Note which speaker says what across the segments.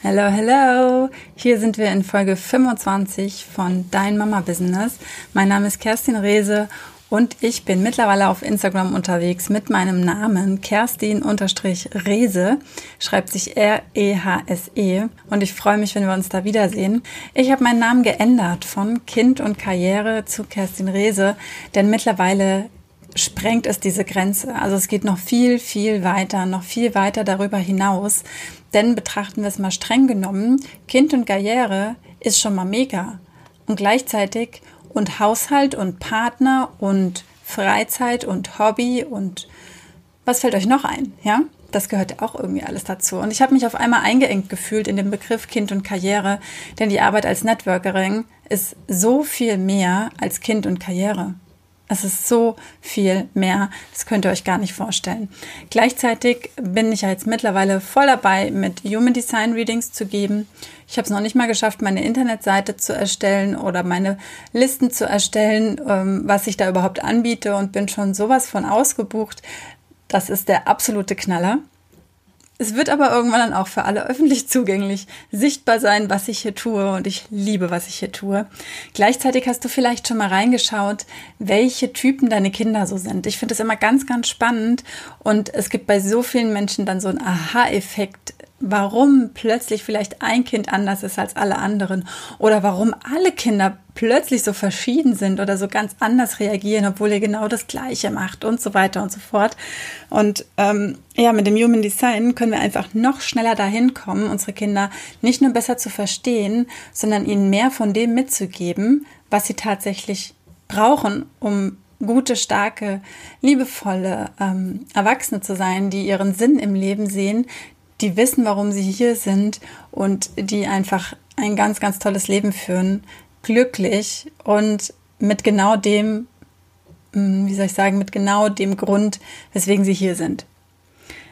Speaker 1: Hello, hello! Hier sind wir in Folge 25 von Dein Mama Business. Mein Name ist Kerstin Rehse und ich bin mittlerweile auf Instagram unterwegs mit meinem Namen Kerstin-Rehse, schreibt sich R-E-H-S-E -E. und ich freue mich, wenn wir uns da wiedersehen. Ich habe meinen Namen geändert von Kind und Karriere zu Kerstin Rehse, denn mittlerweile sprengt es diese Grenze. Also es geht noch viel, viel weiter, noch viel weiter darüber hinaus. Denn betrachten wir es mal streng genommen, Kind und Karriere ist schon mal mega. Und gleichzeitig und Haushalt und Partner und Freizeit und Hobby und was fällt euch noch ein? Ja, das gehört auch irgendwie alles dazu. Und ich habe mich auf einmal eingeengt gefühlt in den Begriff Kind und Karriere, denn die Arbeit als Networkerin ist so viel mehr als Kind und Karriere. Es ist so viel mehr, das könnt ihr euch gar nicht vorstellen. Gleichzeitig bin ich ja jetzt mittlerweile voll dabei, mit Human Design Readings zu geben. Ich habe es noch nicht mal geschafft, meine Internetseite zu erstellen oder meine Listen zu erstellen, ähm, was ich da überhaupt anbiete und bin schon sowas von ausgebucht. Das ist der absolute Knaller. Es wird aber irgendwann dann auch für alle öffentlich zugänglich sichtbar sein, was ich hier tue und ich liebe, was ich hier tue. Gleichzeitig hast du vielleicht schon mal reingeschaut, welche Typen deine Kinder so sind. Ich finde es immer ganz, ganz spannend und es gibt bei so vielen Menschen dann so einen Aha-Effekt, warum plötzlich vielleicht ein Kind anders ist als alle anderen oder warum alle Kinder plötzlich so verschieden sind oder so ganz anders reagieren, obwohl ihr genau das Gleiche macht und so weiter und so fort. Und ähm, ja, mit dem Human Design können wir einfach noch schneller dahin kommen, unsere Kinder nicht nur besser zu verstehen, sondern ihnen mehr von dem mitzugeben, was sie tatsächlich brauchen, um gute, starke, liebevolle ähm, Erwachsene zu sein, die ihren Sinn im Leben sehen, die wissen, warum sie hier sind und die einfach ein ganz, ganz tolles Leben führen, glücklich und mit genau dem, hm, wie soll ich sagen, mit genau dem Grund, weswegen sie hier sind.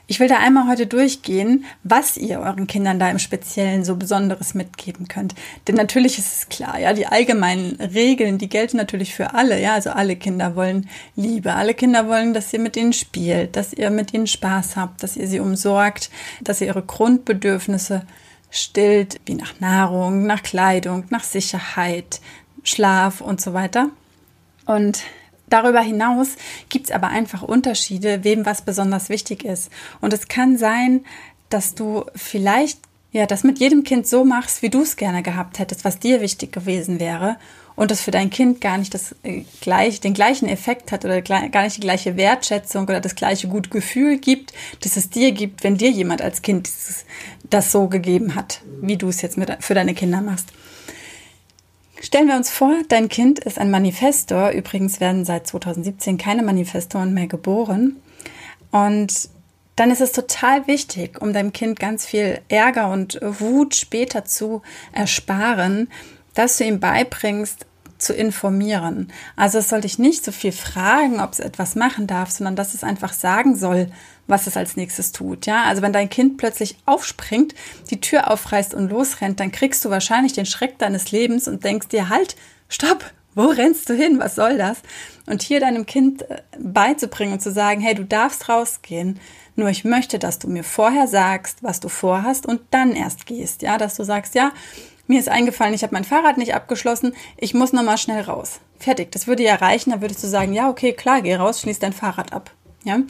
Speaker 1: Ich will da einmal heute durchgehen, was ihr euren Kindern da im Speziellen so Besonderes mitgeben könnt. Denn natürlich ist es klar, ja, die allgemeinen Regeln, die gelten natürlich für alle, ja, also alle Kinder wollen Liebe, alle Kinder wollen, dass ihr mit ihnen spielt, dass ihr mit ihnen Spaß habt, dass ihr sie umsorgt, dass ihr ihre Grundbedürfnisse stillt, wie nach Nahrung, nach Kleidung, nach Sicherheit, Schlaf und so weiter. Und Darüber hinaus gibt es aber einfach Unterschiede, wem was besonders wichtig ist. Und es kann sein, dass du vielleicht ja das mit jedem Kind so machst, wie du es gerne gehabt hättest, was dir wichtig gewesen wäre und das für dein Kind gar nicht das äh, gleich, den gleichen Effekt hat oder gar nicht die gleiche Wertschätzung oder das gleiche gute Gefühl gibt, das es dir gibt, wenn dir jemand als Kind dieses, das so gegeben hat, wie du es jetzt mit, für deine Kinder machst. Stellen wir uns vor, dein Kind ist ein Manifestor. Übrigens werden seit 2017 keine Manifestoren mehr geboren. Und dann ist es total wichtig, um deinem Kind ganz viel Ärger und Wut später zu ersparen, dass du ihm beibringst, zu informieren. Also es soll dich nicht so viel fragen, ob es etwas machen darf, sondern dass es einfach sagen soll, was es als nächstes tut. Ja, also wenn dein Kind plötzlich aufspringt, die Tür aufreißt und losrennt, dann kriegst du wahrscheinlich den Schreck deines Lebens und denkst dir halt, stopp, wo rennst du hin? Was soll das? Und hier deinem Kind äh, beizubringen und zu sagen, hey, du darfst rausgehen. Nur ich möchte, dass du mir vorher sagst, was du vorhast und dann erst gehst. Ja, dass du sagst, ja, mir ist eingefallen, ich habe mein Fahrrad nicht abgeschlossen, ich muss nochmal schnell raus. Fertig. Das würde ja reichen, da würdest du sagen, ja, okay, klar, geh raus, schließ dein Fahrrad ab. Ja,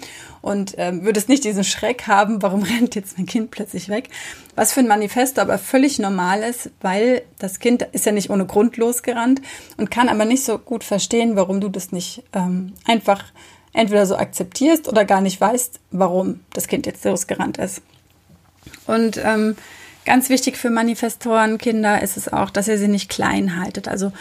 Speaker 1: und ähm, würdest nicht diesen Schreck haben, warum rennt jetzt mein Kind plötzlich weg? Was für ein Manifesto aber völlig normal ist, weil das Kind ist ja nicht ohne Grund losgerannt und kann aber nicht so gut verstehen, warum du das nicht ähm, einfach entweder so akzeptierst oder gar nicht weißt, warum das Kind jetzt losgerannt ist. Und ähm, Ganz wichtig für Manifestorenkinder ist es auch, dass ihr sie nicht klein haltet. Also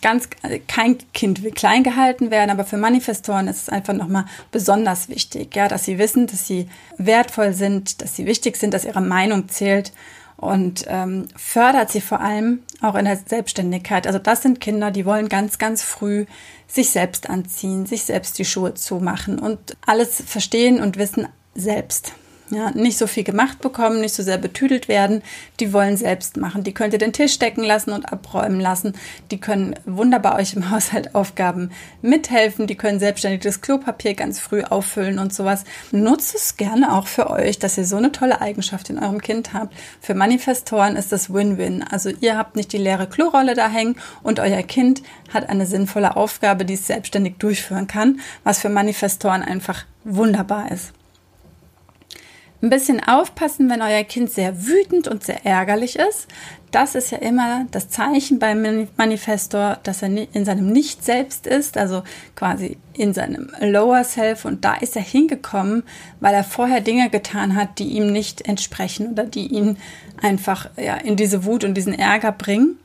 Speaker 1: ganz kein Kind will klein gehalten werden, aber für Manifestoren ist es einfach nochmal besonders wichtig, ja, dass sie wissen, dass sie wertvoll sind, dass sie wichtig sind, dass ihre Meinung zählt und ähm, fördert sie vor allem auch in der Selbstständigkeit. Also das sind Kinder, die wollen ganz, ganz früh sich selbst anziehen, sich selbst die Schuhe zumachen und alles verstehen und wissen selbst. Ja, nicht so viel gemacht bekommen, nicht so sehr betüdelt werden. Die wollen selbst machen. Die könnt ihr den Tisch decken lassen und abräumen lassen. Die können wunderbar euch im Haushalt Aufgaben mithelfen. Die können selbstständig das Klopapier ganz früh auffüllen und sowas. Nutzt es gerne auch für euch, dass ihr so eine tolle Eigenschaft in eurem Kind habt. Für Manifestoren ist das Win-Win. Also ihr habt nicht die leere Klorolle da hängen und euer Kind hat eine sinnvolle Aufgabe, die es selbstständig durchführen kann, was für Manifestoren einfach wunderbar ist. Ein bisschen aufpassen, wenn euer Kind sehr wütend und sehr ärgerlich ist. Das ist ja immer das Zeichen beim Manifestor, dass er in seinem Nicht-Selbst ist, also quasi in seinem Lower Self. Und da ist er hingekommen, weil er vorher Dinge getan hat, die ihm nicht entsprechen oder die ihn einfach ja, in diese Wut und diesen Ärger bringen.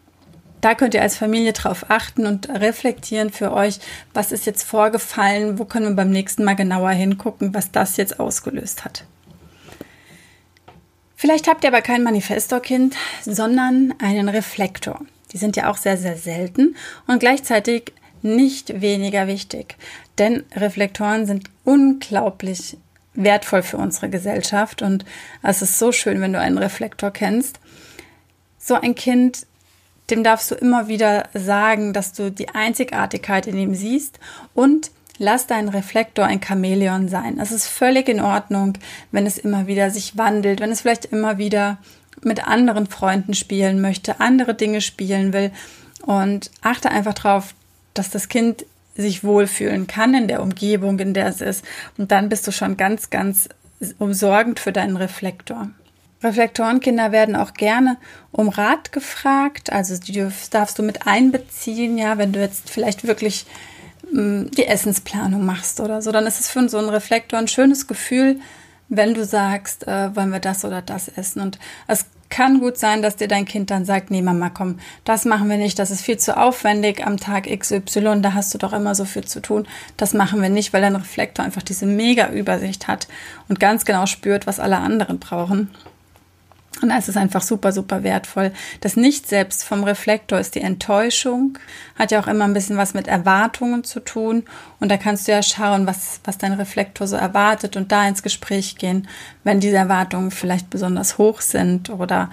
Speaker 1: Da könnt ihr als Familie drauf achten und reflektieren für euch, was ist jetzt vorgefallen, wo können wir beim nächsten Mal genauer hingucken, was das jetzt ausgelöst hat. Vielleicht habt ihr aber kein Manifestorkind, sondern einen Reflektor. Die sind ja auch sehr, sehr selten und gleichzeitig nicht weniger wichtig. Denn Reflektoren sind unglaublich wertvoll für unsere Gesellschaft und es ist so schön, wenn du einen Reflektor kennst. So ein Kind, dem darfst du immer wieder sagen, dass du die Einzigartigkeit in ihm siehst und Lass dein Reflektor ein Chamäleon sein. Es ist völlig in Ordnung, wenn es immer wieder sich wandelt, wenn es vielleicht immer wieder mit anderen Freunden spielen möchte, andere Dinge spielen will. Und achte einfach darauf, dass das Kind sich wohlfühlen kann in der Umgebung, in der es ist. Und dann bist du schon ganz, ganz umsorgend für deinen Reflektor. Reflektorenkinder werden auch gerne um Rat gefragt. Also die darfst du mit einbeziehen, ja, wenn du jetzt vielleicht wirklich die Essensplanung machst oder so, dann ist es für so einen Reflektor ein schönes Gefühl, wenn du sagst, äh, wollen wir das oder das essen. Und es kann gut sein, dass dir dein Kind dann sagt, nee, Mama, komm, das machen wir nicht, das ist viel zu aufwendig am Tag XY, da hast du doch immer so viel zu tun. Das machen wir nicht, weil dein Reflektor einfach diese mega Übersicht hat und ganz genau spürt, was alle anderen brauchen. Und es ist einfach super, super wertvoll. Das Nicht-Selbst vom Reflektor ist die Enttäuschung, hat ja auch immer ein bisschen was mit Erwartungen zu tun. Und da kannst du ja schauen, was, was dein Reflektor so erwartet und da ins Gespräch gehen, wenn diese Erwartungen vielleicht besonders hoch sind oder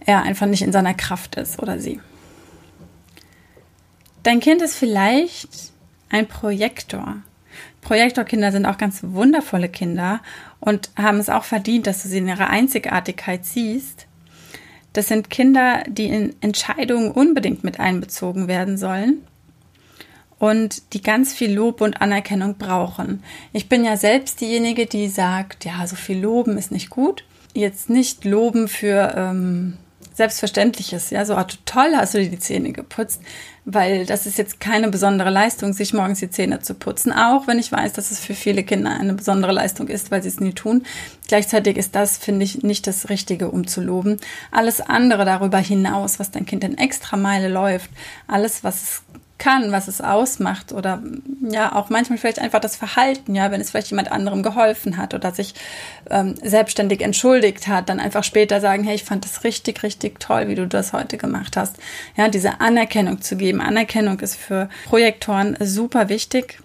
Speaker 1: er einfach nicht in seiner Kraft ist oder sie. Dein Kind ist vielleicht ein Projektor. Projektorkinder sind auch ganz wundervolle Kinder und haben es auch verdient, dass du sie in ihrer Einzigartigkeit siehst. Das sind Kinder, die in Entscheidungen unbedingt mit einbezogen werden sollen und die ganz viel Lob und Anerkennung brauchen. Ich bin ja selbst diejenige, die sagt, ja, so viel Loben ist nicht gut. Jetzt nicht loben für ähm, Selbstverständliches, ja, so ah, toll hast du dir die Zähne geputzt, weil das ist jetzt keine besondere Leistung, sich morgens die Zähne zu putzen, auch wenn ich weiß, dass es für viele Kinder eine besondere Leistung ist, weil sie es nie tun. Gleichzeitig ist das, finde ich, nicht das Richtige, um zu loben. Alles andere darüber hinaus, was dein Kind in extra Meile läuft, alles, was es kann, was es ausmacht oder ja auch manchmal vielleicht einfach das Verhalten, ja, wenn es vielleicht jemand anderem geholfen hat oder sich ähm, selbstständig entschuldigt hat, dann einfach später sagen, hey, ich fand das richtig, richtig toll, wie du das heute gemacht hast. Ja, diese Anerkennung zu geben. Anerkennung ist für Projektoren super wichtig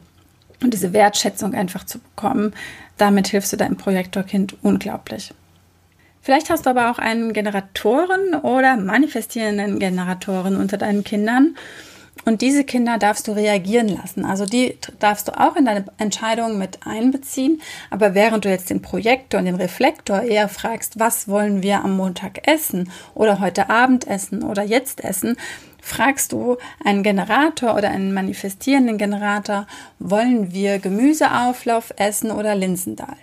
Speaker 1: und diese Wertschätzung einfach zu bekommen. Damit hilfst du deinem Projektorkind unglaublich. Vielleicht hast du aber auch einen Generatoren oder manifestierenden Generatoren unter deinen Kindern und diese Kinder darfst du reagieren lassen. Also die darfst du auch in deine Entscheidung mit einbeziehen. Aber während du jetzt den Projektor und den Reflektor eher fragst, was wollen wir am Montag essen oder heute Abend essen oder jetzt essen, fragst du einen Generator oder einen manifestierenden Generator, wollen wir Gemüseauflauf essen oder Linsendahl?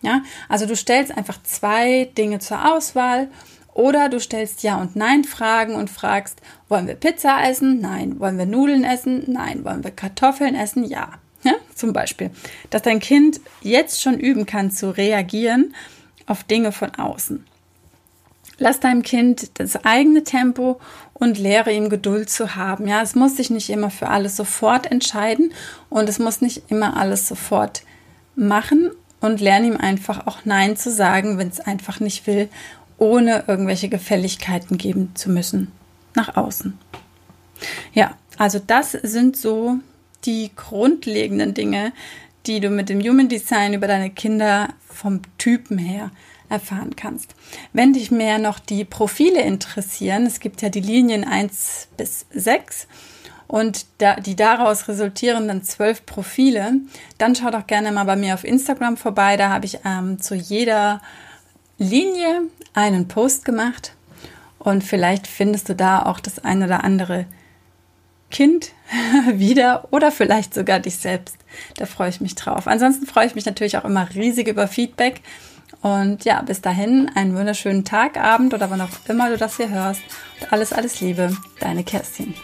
Speaker 1: Ja, also du stellst einfach zwei Dinge zur Auswahl oder du stellst Ja- und Nein-Fragen und fragst, wollen wir Pizza essen? Nein. Wollen wir Nudeln essen? Nein. Wollen wir Kartoffeln essen? Ja. ja. Zum Beispiel, dass dein Kind jetzt schon üben kann zu reagieren auf Dinge von außen. Lass deinem Kind das eigene Tempo und lehre ihm Geduld zu haben. Ja, es muss sich nicht immer für alles sofort entscheiden und es muss nicht immer alles sofort machen und lerne ihm einfach auch Nein zu sagen, wenn es einfach nicht will ohne irgendwelche Gefälligkeiten geben zu müssen nach außen. Ja, also das sind so die grundlegenden Dinge, die du mit dem Human Design über deine Kinder vom Typen her erfahren kannst. Wenn dich mehr noch die Profile interessieren, es gibt ja die Linien 1 bis 6 und da, die daraus resultierenden zwölf Profile, dann schau doch gerne mal bei mir auf Instagram vorbei. Da habe ich ähm, zu jeder Linie einen Post gemacht und vielleicht findest du da auch das ein oder andere Kind wieder oder vielleicht sogar dich selbst. Da freue ich mich drauf. Ansonsten freue ich mich natürlich auch immer riesig über Feedback. Und ja, bis dahin einen wunderschönen Tag, Abend oder wann auch immer du das hier hörst. Und alles, alles Liebe, deine Kerstin.